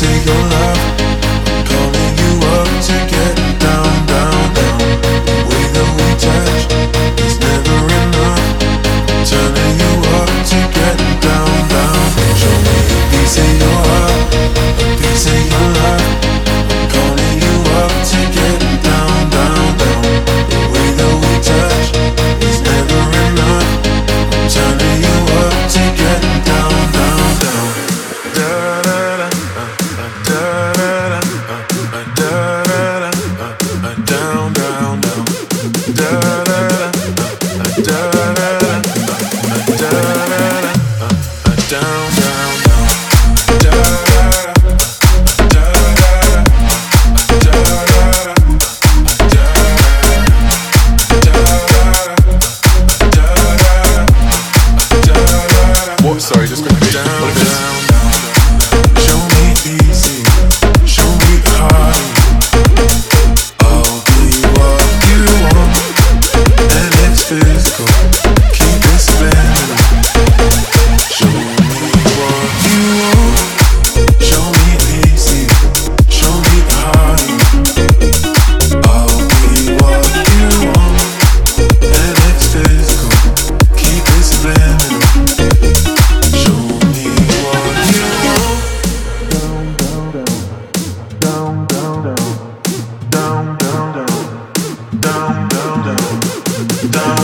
take your love down, down, down. Show me easy. down.